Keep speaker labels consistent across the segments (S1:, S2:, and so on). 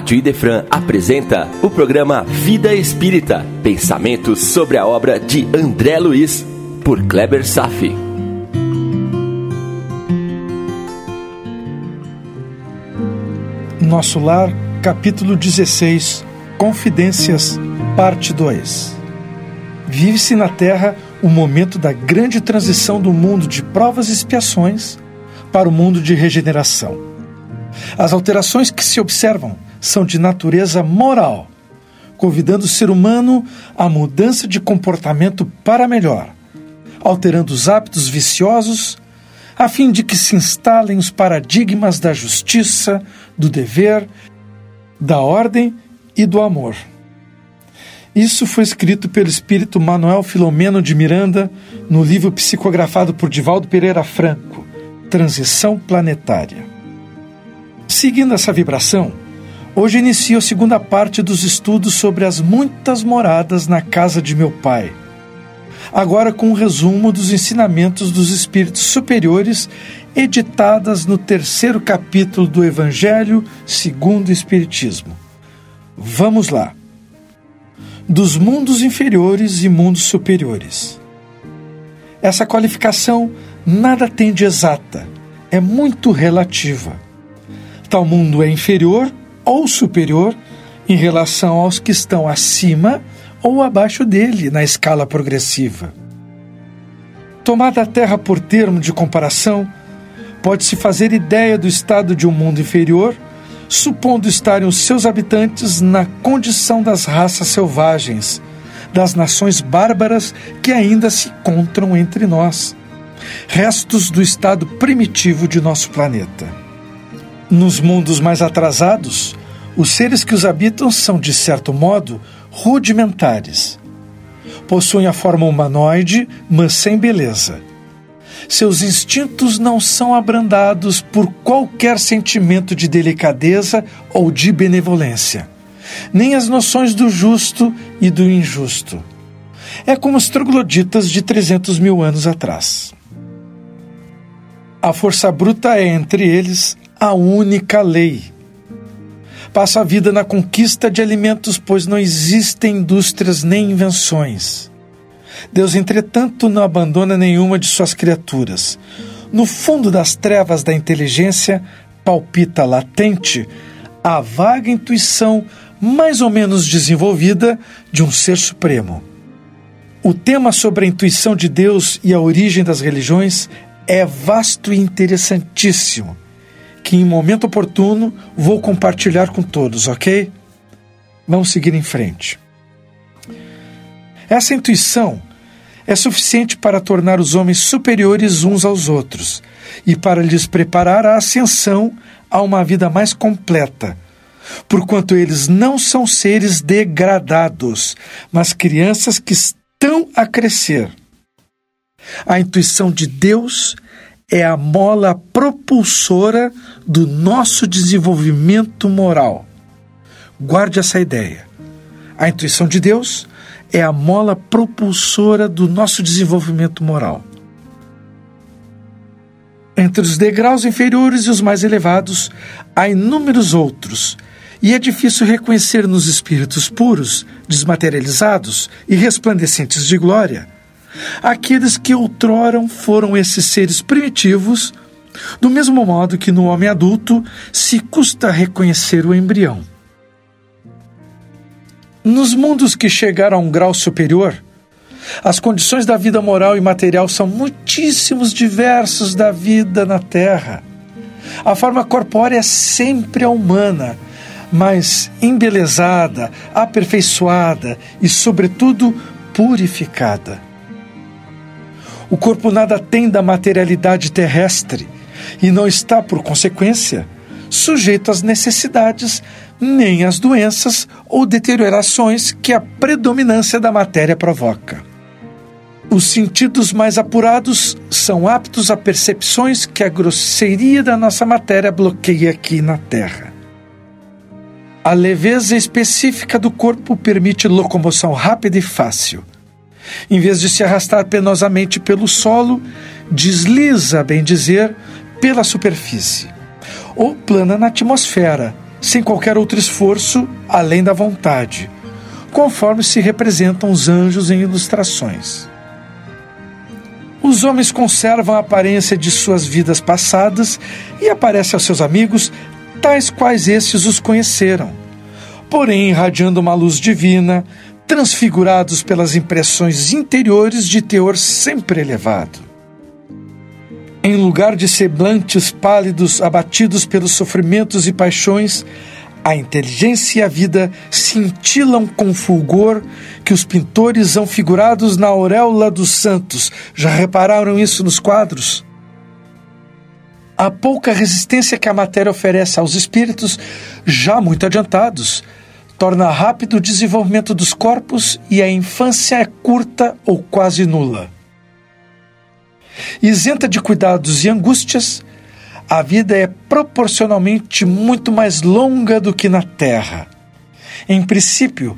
S1: Rádio Idefran apresenta o programa Vida Espírita, pensamentos sobre a obra de André Luiz, por Kleber Safi.
S2: Nosso Lar, capítulo 16, Confidências, parte 2. Vive-se na Terra o momento da grande transição do mundo de provas e expiações para o mundo de regeneração. As alterações que se observam são de natureza moral, convidando o ser humano à mudança de comportamento para melhor, alterando os hábitos viciosos, a fim de que se instalem os paradigmas da justiça, do dever, da ordem e do amor. Isso foi escrito pelo espírito Manuel Filomeno de Miranda no livro psicografado por Divaldo Pereira Franco, Transição Planetária. Seguindo essa vibração, hoje inicio a segunda parte dos estudos sobre as muitas moradas na casa de meu pai. Agora com um resumo dos ensinamentos dos espíritos superiores editadas no terceiro capítulo do Evangelho segundo o Espiritismo. Vamos lá. Dos mundos inferiores e mundos superiores. Essa qualificação nada tem de exata, é muito relativa Tal mundo é inferior ou superior em relação aos que estão acima ou abaixo dele na escala progressiva. Tomada a Terra por termo de comparação, pode-se fazer ideia do estado de um mundo inferior, supondo estarem os seus habitantes na condição das raças selvagens, das nações bárbaras que ainda se encontram entre nós, restos do estado primitivo de nosso planeta. Nos mundos mais atrasados, os seres que os habitam são, de certo modo, rudimentares. Possuem a forma humanoide, mas sem beleza. Seus instintos não são abrandados por qualquer sentimento de delicadeza ou de benevolência, nem as noções do justo e do injusto. É como os trogloditas de 300 mil anos atrás. A força bruta é, entre eles, a única lei. Passa a vida na conquista de alimentos, pois não existem indústrias nem invenções. Deus, entretanto, não abandona nenhuma de suas criaturas. No fundo das trevas da inteligência palpita latente a vaga intuição mais ou menos desenvolvida de um ser supremo. O tema sobre a intuição de Deus e a origem das religiões é vasto e interessantíssimo que em momento oportuno vou compartilhar com todos, ok? Vamos seguir em frente. Essa intuição é suficiente para tornar os homens superiores uns aos outros e para lhes preparar a ascensão a uma vida mais completa, porquanto eles não são seres degradados, mas crianças que estão a crescer. A intuição de Deus é a mola propulsora do nosso desenvolvimento moral. Guarde essa ideia. A intuição de Deus é a mola propulsora do nosso desenvolvimento moral. Entre os degraus inferiores e os mais elevados, há inúmeros outros, e é difícil reconhecer nos espíritos puros, desmaterializados e resplandecentes de glória aqueles que outrora foram esses seres primitivos, do mesmo modo que no homem adulto se custa reconhecer o embrião. Nos mundos que chegaram a um grau superior, as condições da vida moral e material são muitíssimos diversos da vida na Terra. A forma corpórea é sempre a humana, mas embelezada, aperfeiçoada e, sobretudo, purificada. O corpo nada tem da materialidade terrestre e não está, por consequência, sujeito às necessidades nem às doenças ou deteriorações que a predominância da matéria provoca. Os sentidos mais apurados são aptos a percepções que a grosseria da nossa matéria bloqueia aqui na Terra. A leveza específica do corpo permite locomoção rápida e fácil em vez de se arrastar penosamente pelo solo, desliza, bem dizer, pela superfície, ou plana na atmosfera, sem qualquer outro esforço além da vontade, conforme se representam os anjos em ilustrações. Os homens conservam a aparência de suas vidas passadas e aparecem aos seus amigos tais quais estes os conheceram, porém irradiando uma luz divina, transfigurados pelas impressões interiores de teor sempre elevado. Em lugar de semblantes pálidos abatidos pelos sofrimentos e paixões, a inteligência e a vida cintilam com fulgor que os pintores são figurados na auréola dos santos. Já repararam isso nos quadros? A pouca resistência que a matéria oferece aos espíritos, já muito adiantados, torna rápido o desenvolvimento dos corpos e a infância é curta ou quase nula. Isenta de cuidados e angústias, a vida é proporcionalmente muito mais longa do que na Terra. Em princípio,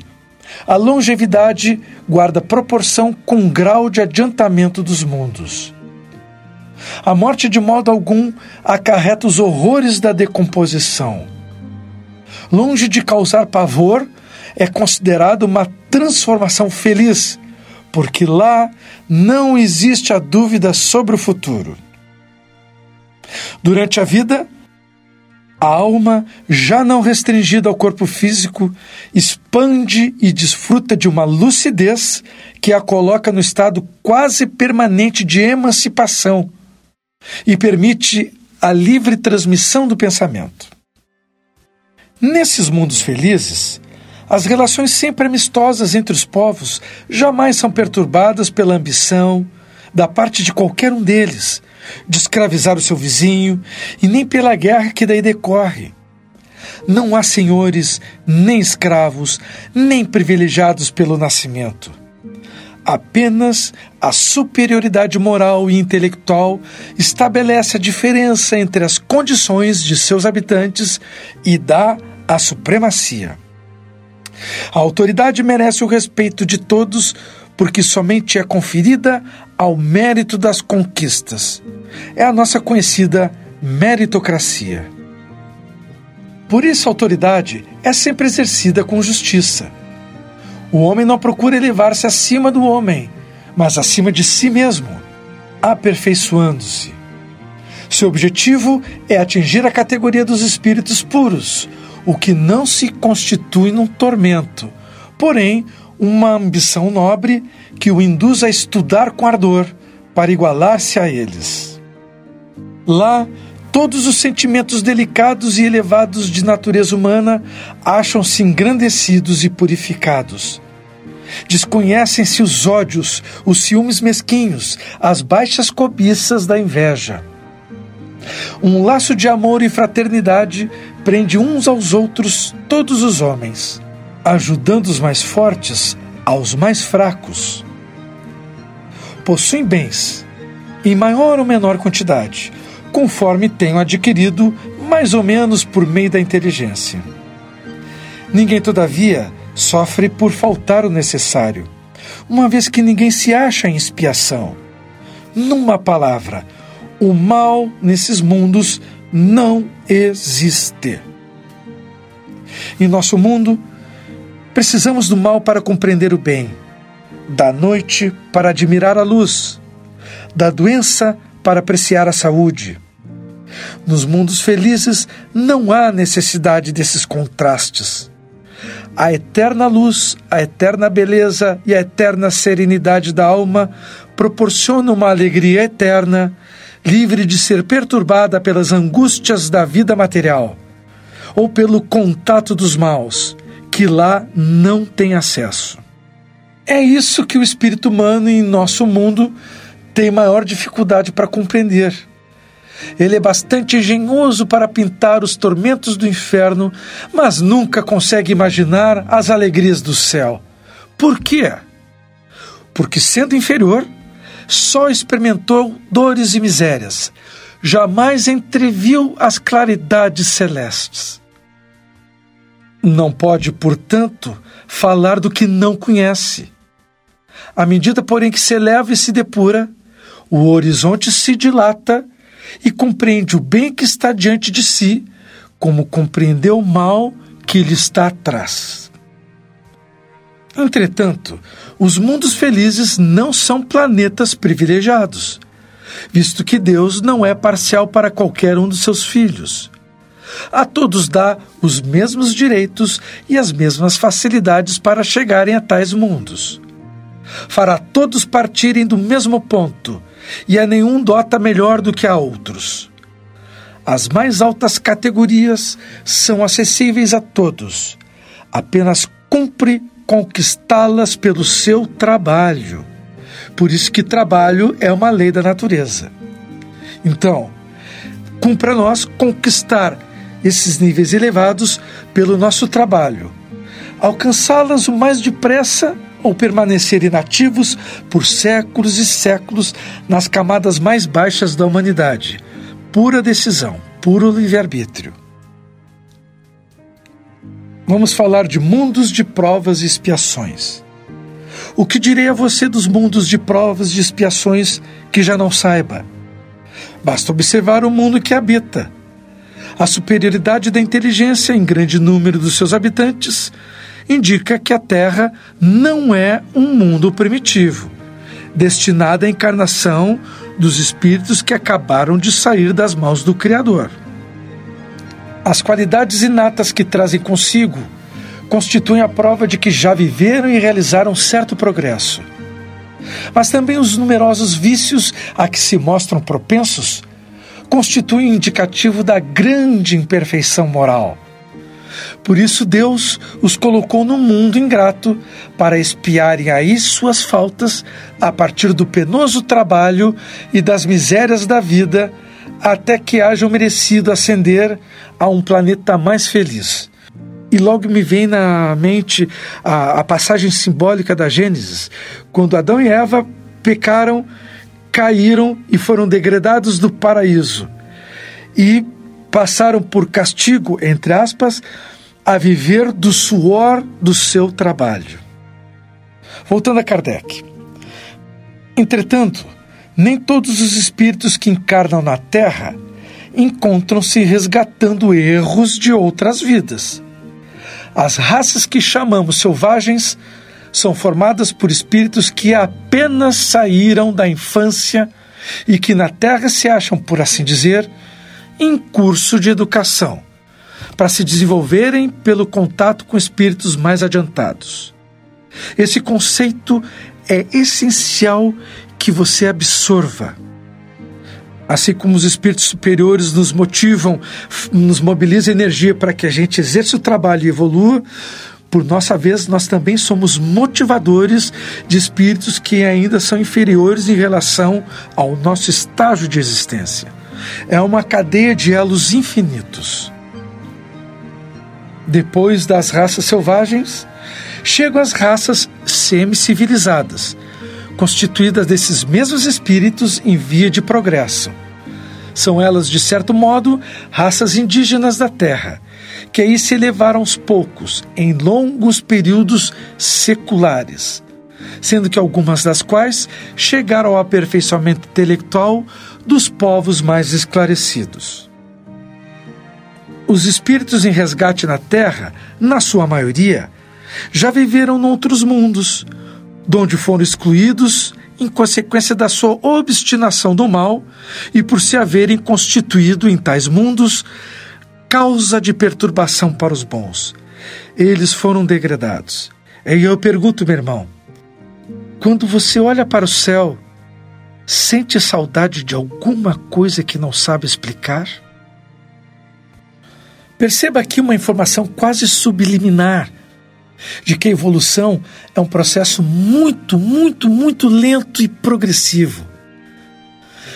S2: a longevidade guarda proporção com o grau de adiantamento dos mundos. A morte, de modo algum, acarreta os horrores da decomposição. Longe de causar pavor, é considerado uma transformação feliz, porque lá não existe a dúvida sobre o futuro. Durante a vida, a alma, já não restringida ao corpo físico, expande e desfruta de uma lucidez que a coloca no estado quase permanente de emancipação e permite a livre transmissão do pensamento. Nesses mundos felizes, as relações sempre amistosas entre os povos jamais são perturbadas pela ambição da parte de qualquer um deles de escravizar o seu vizinho e nem pela guerra que daí decorre. Não há senhores, nem escravos, nem privilegiados pelo nascimento Apenas a superioridade moral e intelectual estabelece a diferença entre as condições de seus habitantes e dá a supremacia. A autoridade merece o respeito de todos porque somente é conferida ao mérito das conquistas. É a nossa conhecida meritocracia. Por isso, a autoridade é sempre exercida com justiça o homem não procura elevar-se acima do homem, mas acima de si mesmo, aperfeiçoando-se. Seu objetivo é atingir a categoria dos espíritos puros, o que não se constitui num tormento, porém uma ambição nobre que o induz a estudar com ardor para igualar-se a eles. Lá, todos os sentimentos delicados e elevados de natureza humana acham-se engrandecidos e purificados, Desconhecem-se os ódios, os ciúmes mesquinhos, as baixas cobiças da inveja. Um laço de amor e fraternidade prende uns aos outros todos os homens, ajudando os mais fortes aos mais fracos. Possuem bens, em maior ou menor quantidade, conforme tenham adquirido mais ou menos por meio da inteligência. Ninguém, todavia, sofre por faltar o necessário, uma vez que ninguém se acha em expiação. Numa palavra, o mal nesses mundos não existe. Em nosso mundo, precisamos do mal para compreender o bem, da noite para admirar a luz, da doença para apreciar a saúde. Nos mundos felizes não há necessidade desses contrastes a eterna luz, a eterna beleza e a eterna serenidade da alma proporcionam uma alegria eterna, livre de ser perturbada pelas angústias da vida material ou pelo contato dos maus, que lá não tem acesso. É isso que o espírito humano em nosso mundo tem maior dificuldade para compreender ele é bastante engenhoso para pintar os tormentos do inferno, mas nunca consegue imaginar as alegrias do céu. Por quê? Porque, sendo inferior, só experimentou dores e misérias, jamais entreviu as claridades celestes. Não pode, portanto, falar do que não conhece. À medida, porém, que se eleva e se depura, o horizonte se dilata e compreende o bem que está diante de si como compreender o mal que lhe está atrás. Entretanto, os mundos felizes não são planetas privilegiados, visto que Deus não é parcial para qualquer um dos seus filhos. A todos dá os mesmos direitos e as mesmas facilidades para chegarem a tais mundos. Fará todos partirem do mesmo ponto, e a nenhum dota melhor do que a outros. As mais altas categorias são acessíveis a todos. Apenas cumpre conquistá-las pelo seu trabalho. Por isso que trabalho é uma lei da natureza. Então, cumpre a nós conquistar esses níveis elevados pelo nosso trabalho, alcançá-las o mais depressa ou permanecer inativos por séculos e séculos nas camadas mais baixas da humanidade. Pura decisão, puro livre-arbítrio. Vamos falar de mundos de provas e expiações. O que direi a você dos mundos de provas e expiações que já não saiba? Basta observar o mundo que habita. A superioridade da inteligência em grande número dos seus habitantes indica que a Terra não é um mundo primitivo, destinado à encarnação dos espíritos que acabaram de sair das mãos do Criador. As qualidades inatas que trazem consigo constituem a prova de que já viveram e realizaram certo progresso. Mas também os numerosos vícios a que se mostram propensos constituem indicativo da grande imperfeição moral. Por isso Deus os colocou no mundo ingrato para espiarem aí suas faltas a partir do penoso trabalho e das misérias da vida, até que hajam merecido ascender a um planeta mais feliz. E logo me vem na mente a, a passagem simbólica da Gênesis, quando Adão e Eva pecaram, caíram e foram degradados do paraíso. E passaram por castigo, entre aspas, a viver do suor do seu trabalho. Voltando a Kardec. Entretanto, nem todos os espíritos que encarnam na Terra encontram-se resgatando erros de outras vidas. As raças que chamamos selvagens são formadas por espíritos que apenas saíram da infância e que na Terra se acham, por assim dizer, em curso de educação, para se desenvolverem pelo contato com espíritos mais adiantados. Esse conceito é essencial que você absorva. Assim como os espíritos superiores nos motivam, nos mobilizam energia para que a gente exerça o trabalho e evolua, por nossa vez, nós também somos motivadores de espíritos que ainda são inferiores em relação ao nosso estágio de existência. É uma cadeia de elos infinitos. Depois das raças selvagens, chegam as raças semi-civilizadas, constituídas desses mesmos espíritos em via de progresso. São elas, de certo modo, raças indígenas da Terra, que aí se elevaram aos poucos, em longos períodos seculares, sendo que algumas das quais chegaram ao aperfeiçoamento intelectual dos povos mais esclarecidos. Os espíritos em resgate na Terra, na sua maioria, já viveram noutros mundos, donde foram excluídos em consequência da sua obstinação do mal e por se haverem constituído em tais mundos causa de perturbação para os bons. Eles foram degradados. E eu pergunto, meu irmão, quando você olha para o céu, sente saudade de alguma coisa que não sabe explicar? Perceba aqui uma informação quase subliminar de que a evolução é um processo muito, muito, muito lento e progressivo.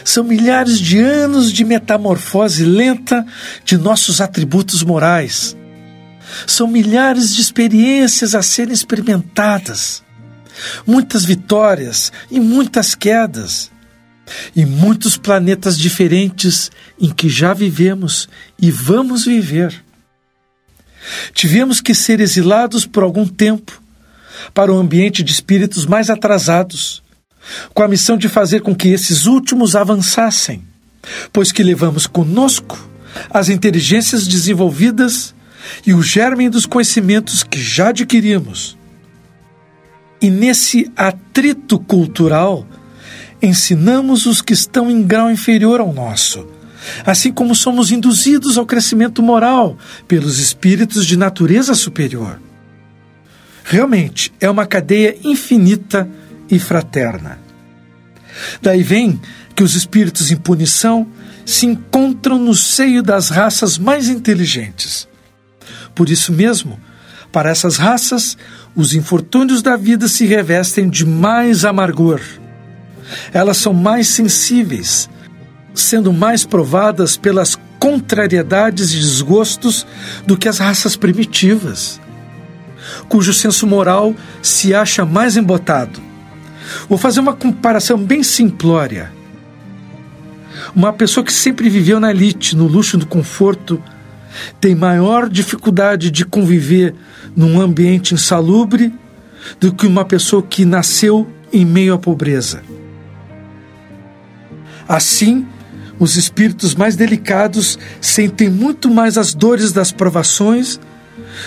S2: São milhares de anos de metamorfose lenta de nossos atributos morais. São milhares de experiências a serem experimentadas, muitas vitórias e muitas quedas, e muitos planetas diferentes em que já vivemos e vamos viver. Tivemos que ser exilados por algum tempo para o ambiente de espíritos mais atrasados, com a missão de fazer com que esses últimos avançassem, pois que levamos conosco as inteligências desenvolvidas e o germe dos conhecimentos que já adquirimos. E nesse atrito cultural, ensinamos os que estão em grau inferior ao nosso, assim como somos induzidos ao crescimento moral pelos espíritos de natureza superior. Realmente é uma cadeia infinita e fraterna. Daí vem que os espíritos em punição se encontram no seio das raças mais inteligentes. Por isso mesmo, para essas raças, os infortúnios da vida se revestem de mais amargor. Elas são mais sensíveis, sendo mais provadas pelas contrariedades e desgostos do que as raças primitivas, cujo senso moral se acha mais embotado. Vou fazer uma comparação bem simplória. Uma pessoa que sempre viveu na elite, no luxo e no conforto, tem maior dificuldade de conviver num ambiente insalubre do que uma pessoa que nasceu em meio à pobreza. Assim, os espíritos mais delicados sentem muito mais as dores das provações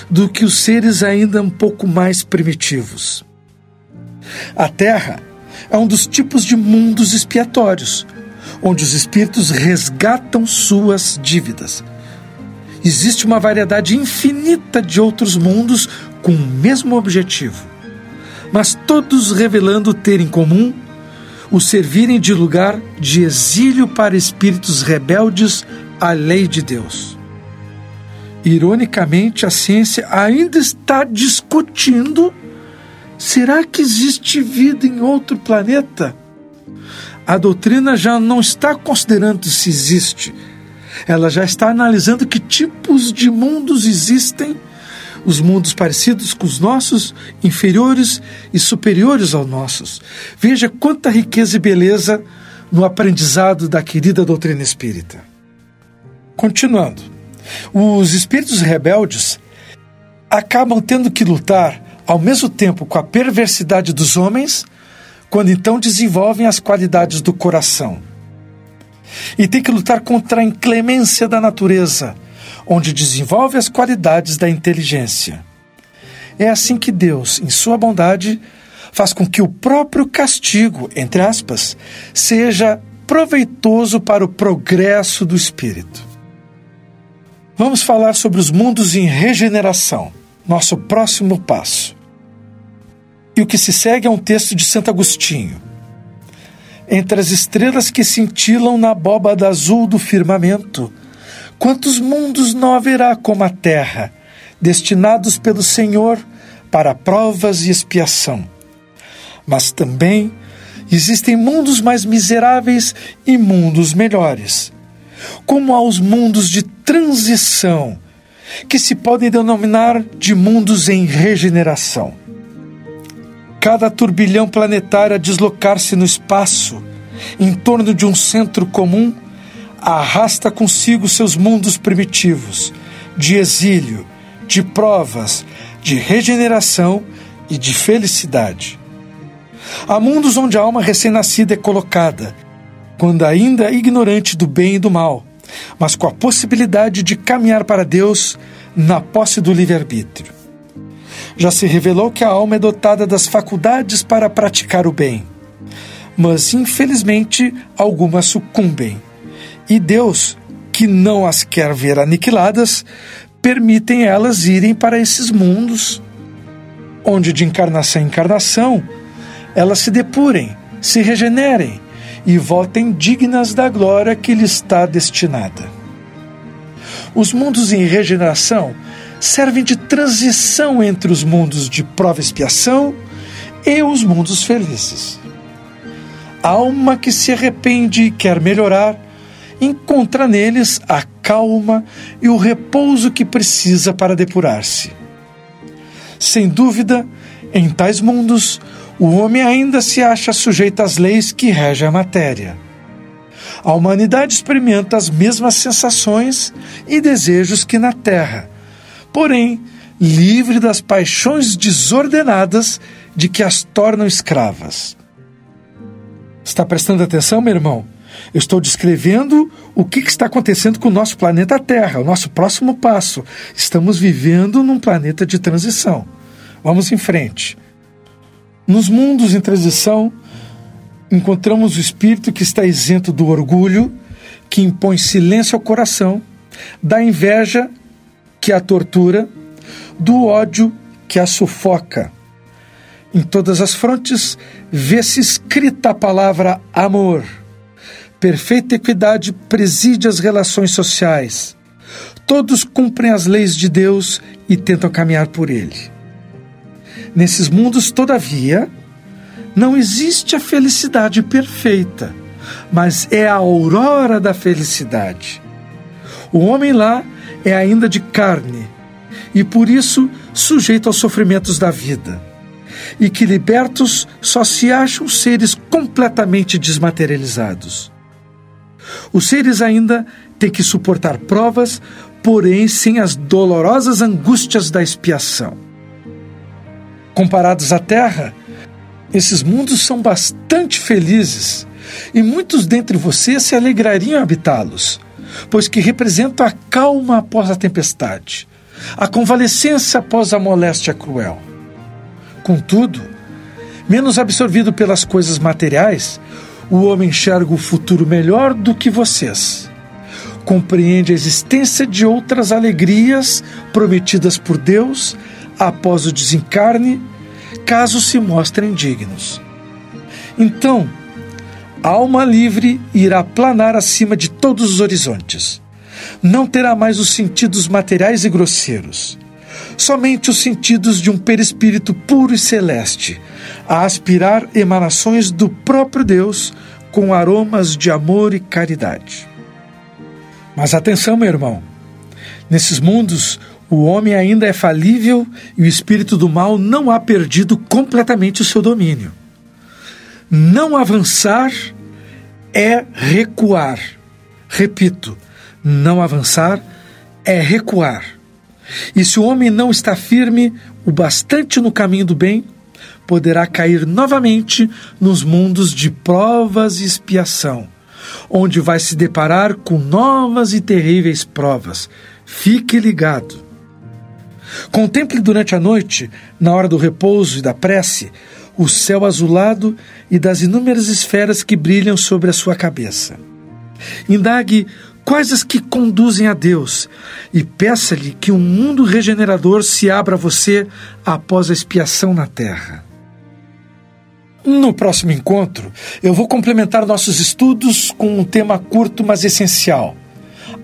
S2: do que os seres ainda um pouco mais primitivos. A Terra é um dos tipos de mundos expiatórios, onde os espíritos resgatam suas dívidas existe uma variedade infinita de outros mundos com o mesmo objetivo, mas todos revelando ter em comum o servirem de lugar de exílio para espíritos rebeldes à lei de Deus. Ironicamente, a ciência ainda está discutindo: será que existe vida em outro planeta? A doutrina já não está considerando se existe, ela já está analisando que tipos de mundos existem, os mundos parecidos com os nossos, inferiores e superiores aos nossos. Veja quanta riqueza e beleza no aprendizado da querida doutrina espírita. Continuando, os espíritos rebeldes acabam tendo que lutar ao mesmo tempo com a perversidade dos homens, quando então desenvolvem as qualidades do coração e tem que lutar contra a inclemência da natureza, onde desenvolve as qualidades da inteligência. É assim que Deus, em sua bondade, faz com que o próprio castigo, entre aspas, seja proveitoso para o progresso do espírito. Vamos falar sobre os mundos em regeneração, nosso próximo passo. E o que se segue é um texto de Santo Agostinho entre as estrelas que cintilam na abóbada azul do firmamento. Quantos mundos não haverá como a terra, destinados pelo Senhor para provas e expiação? Mas também existem mundos mais miseráveis e mundos melhores, como há os mundos de transição, que se podem denominar de mundos em regeneração cada turbilhão planetário a deslocar-se no espaço, em torno de um centro comum, arrasta consigo seus mundos primitivos, de exílio, de provas, de regeneração e de felicidade. Há mundos onde a alma recém-nascida é colocada, quando ainda ignorante do bem e do mal, mas com a possibilidade de caminhar para Deus na posse do livre-arbítrio já se revelou que a alma é dotada das faculdades para praticar o bem. Mas, infelizmente, algumas sucumbem. E Deus, que não as quer ver aniquiladas, permitem elas irem para esses mundos, onde de encarnação em encarnação elas se depurem, se regenerem e voltem dignas da glória que lhes está destinada. Os mundos em regeneração servem de transição entre os mundos de prova e expiação e os mundos felizes. A alma que se arrepende e quer melhorar encontra neles a calma e o repouso que precisa para depurar-se. Sem dúvida, em tais mundos, o homem ainda se acha sujeito às leis que regem a matéria. A humanidade experimenta as mesmas sensações e desejos que na Terra, porém livre das paixões desordenadas de que as tornam escravas. Está prestando atenção, meu irmão? Eu estou descrevendo o que está acontecendo com o nosso planeta Terra, o nosso próximo passo. Estamos vivendo num planeta de transição. Vamos em frente. Nos mundos em transição, encontramos o espírito que está isento do orgulho, que impõe silêncio ao coração, da inveja, que a tortura, do ódio, que a sufoca. Em todas as frontes vê-se escrita a palavra amor. Perfeita equidade preside as relações sociais. Todos cumprem as leis de Deus e tentam caminhar por ele. Nesses mundos, todavia, não existe a felicidade perfeita, mas é a aurora da felicidade. O homem lá é ainda de carne e por isso sujeito aos sofrimentos da vida. E que libertos só se acham seres completamente desmaterializados. Os seres ainda têm que suportar provas, porém sem as dolorosas angústias da expiação. Comparados à Terra, esses mundos são bastante felizes e muitos dentre vocês se alegrariam habitá-los, pois que representam a calma após a tempestade, a convalescença após a moléstia cruel. Contudo, menos absorvido pelas coisas materiais, o homem enxerga o futuro melhor do que vocês. Compreende a existência de outras alegrias prometidas por Deus após o desencarne, caso se mostrem dignos. Então, alma livre irá planar acima de todos os horizontes. Não terá mais os sentidos materiais e grosseiros, somente os sentidos de um perispírito puro e celeste, a aspirar emanações do próprio Deus com aromas de amor e caridade. Mas atenção, meu irmão, nesses mundos o homem ainda é falível e o espírito do mal não há perdido completamente o seu domínio. Não avançar é recuar. Repito, não avançar é recuar. E se o homem não está firme o bastante no caminho do bem, poderá cair novamente nos mundos de provas e expiação, onde vai se deparar com novas e terríveis provas. Fique ligado. Contemple durante a noite, na hora do repouso e da prece, o céu azulado e das inúmeras esferas que brilham sobre a sua cabeça. Indague quais as que conduzem a Deus e peça-lhe que um mundo regenerador se abra a você após a expiação na terra. No próximo encontro, eu vou complementar nossos estudos com um tema curto, mas essencial: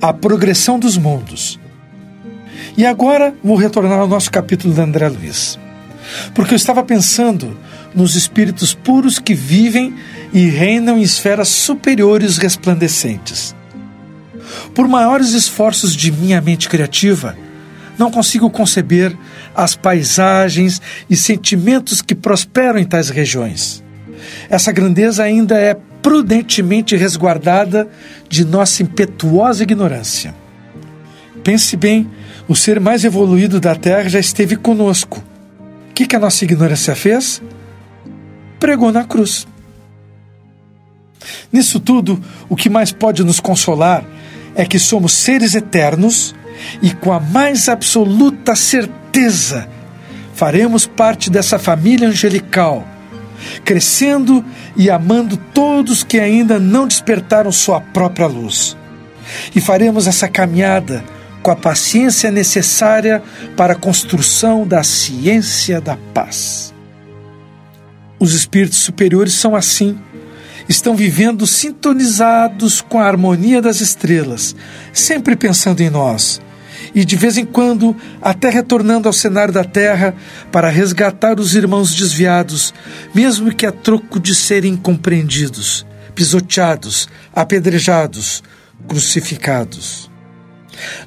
S2: a progressão dos mundos. E agora vou retornar ao nosso capítulo de André Luiz. Porque eu estava pensando nos espíritos puros que vivem e reinam em esferas superiores resplandecentes. Por maiores esforços de minha mente criativa, não consigo conceber as paisagens e sentimentos que prosperam em tais regiões. Essa grandeza ainda é prudentemente resguardada de nossa impetuosa ignorância. Pense bem o ser mais evoluído da Terra já esteve conosco. O que, que a nossa ignorância fez? Pregou na cruz. Nisso tudo, o que mais pode nos consolar é que somos seres eternos e, com a mais absoluta certeza, faremos parte dessa família angelical, crescendo e amando todos que ainda não despertaram sua própria luz. E faremos essa caminhada com a paciência necessária para a construção da ciência da paz. Os espíritos superiores são assim. Estão vivendo sintonizados com a harmonia das estrelas, sempre pensando em nós, e de vez em quando até retornando ao cenário da Terra para resgatar os irmãos desviados, mesmo que a troco de serem compreendidos, pisoteados, apedrejados, crucificados.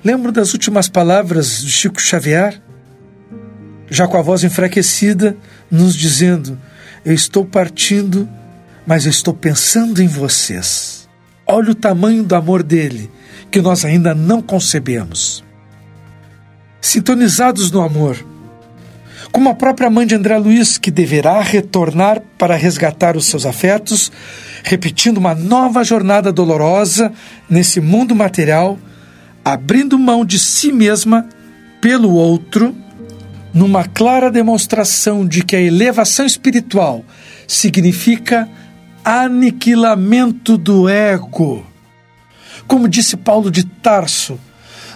S2: Lembro das últimas palavras de Chico Xavier, já com a voz enfraquecida, nos dizendo: Eu estou partindo, mas eu estou pensando em vocês. Olha o tamanho do amor dele, que nós ainda não concebemos. Sintonizados no amor, Como a própria mãe de André Luiz, que deverá retornar para resgatar os seus afetos, repetindo uma nova jornada dolorosa nesse mundo material, abrindo mão de si mesma pelo outro, numa clara demonstração de que a elevação espiritual significa aniquilamento do ego. Como disse Paulo de Tarso,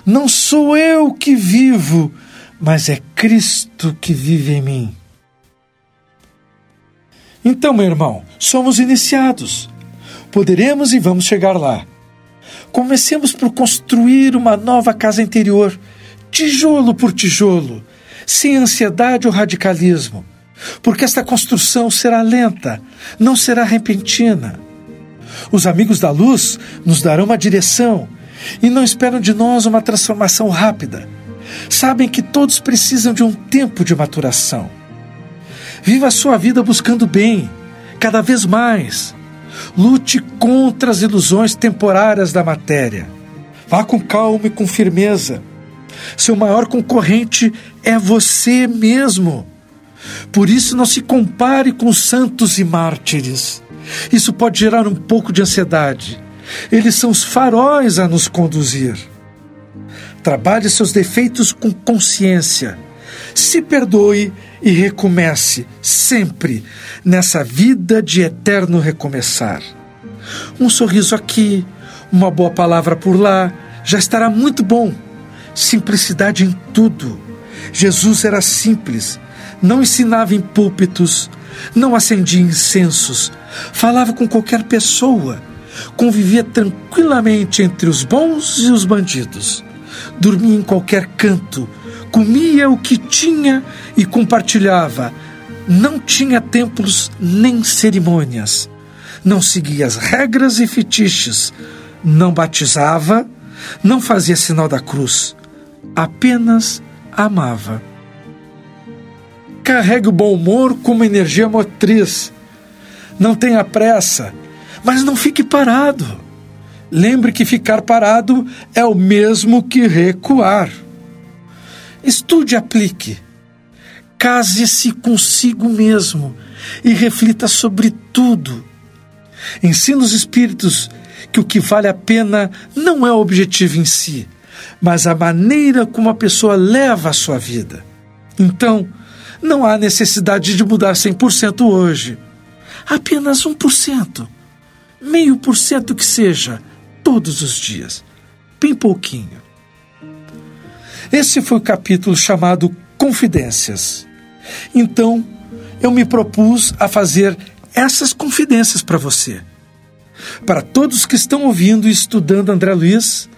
S2: não sou eu que vivo, mas é Cristo que vive em mim. Então, meu irmão, somos iniciados. Poderemos e vamos chegar lá. Comecemos por construir uma nova casa interior, tijolo por tijolo, sem ansiedade ou radicalismo, porque esta construção será lenta, não será repentina. Os amigos da luz nos darão uma direção e não esperam de nós uma transformação rápida. Sabem que todos precisam de um tempo de maturação. Viva a sua vida buscando bem, cada vez mais. Lute contra as ilusões temporárias da matéria. Vá com calma e com firmeza. Seu maior concorrente é você mesmo. Por isso, não se compare com santos e mártires. Isso pode gerar um pouco de ansiedade. Eles são os faróis a nos conduzir. Trabalhe seus defeitos com consciência. Se perdoe e recomece sempre nessa vida de eterno recomeçar. Um sorriso aqui, uma boa palavra por lá, já estará muito bom. Simplicidade em tudo. Jesus era simples, não ensinava em púlpitos, não acendia incensos, falava com qualquer pessoa, convivia tranquilamente entre os bons e os bandidos, dormia em qualquer canto, comia o que tinha e compartilhava. Não tinha templos nem cerimônias, não seguia as regras e fetiches, não batizava, não fazia sinal da cruz, apenas amava. Carregue o bom humor como energia motriz. Não tenha pressa, mas não fique parado. Lembre que ficar parado é o mesmo que recuar. Estude e aplique. Case-se consigo mesmo e reflita sobre tudo. Ensina os espíritos que o que vale a pena não é o objetivo em si, mas a maneira como a pessoa leva a sua vida. Então, não há necessidade de mudar 100% hoje. Apenas 1%. Meio por cento que seja, todos os dias. Bem pouquinho. Esse foi o capítulo chamado Confidências. Então, eu me propus a fazer essas confidências para você. Para todos que estão ouvindo e estudando André Luiz,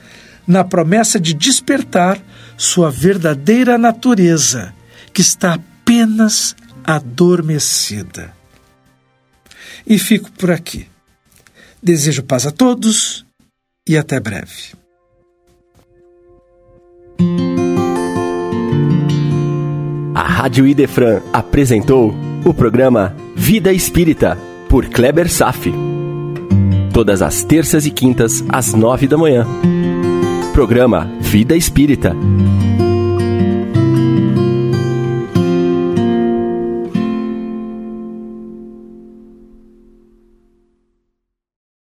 S2: na promessa de despertar sua verdadeira natureza, que está apenas adormecida. E fico por aqui. Desejo paz a todos e até breve.
S1: A Rádio Idefran apresentou o programa Vida Espírita, por Kleber Safi. Todas as terças e quintas, às nove da manhã. Programa Vida Espírita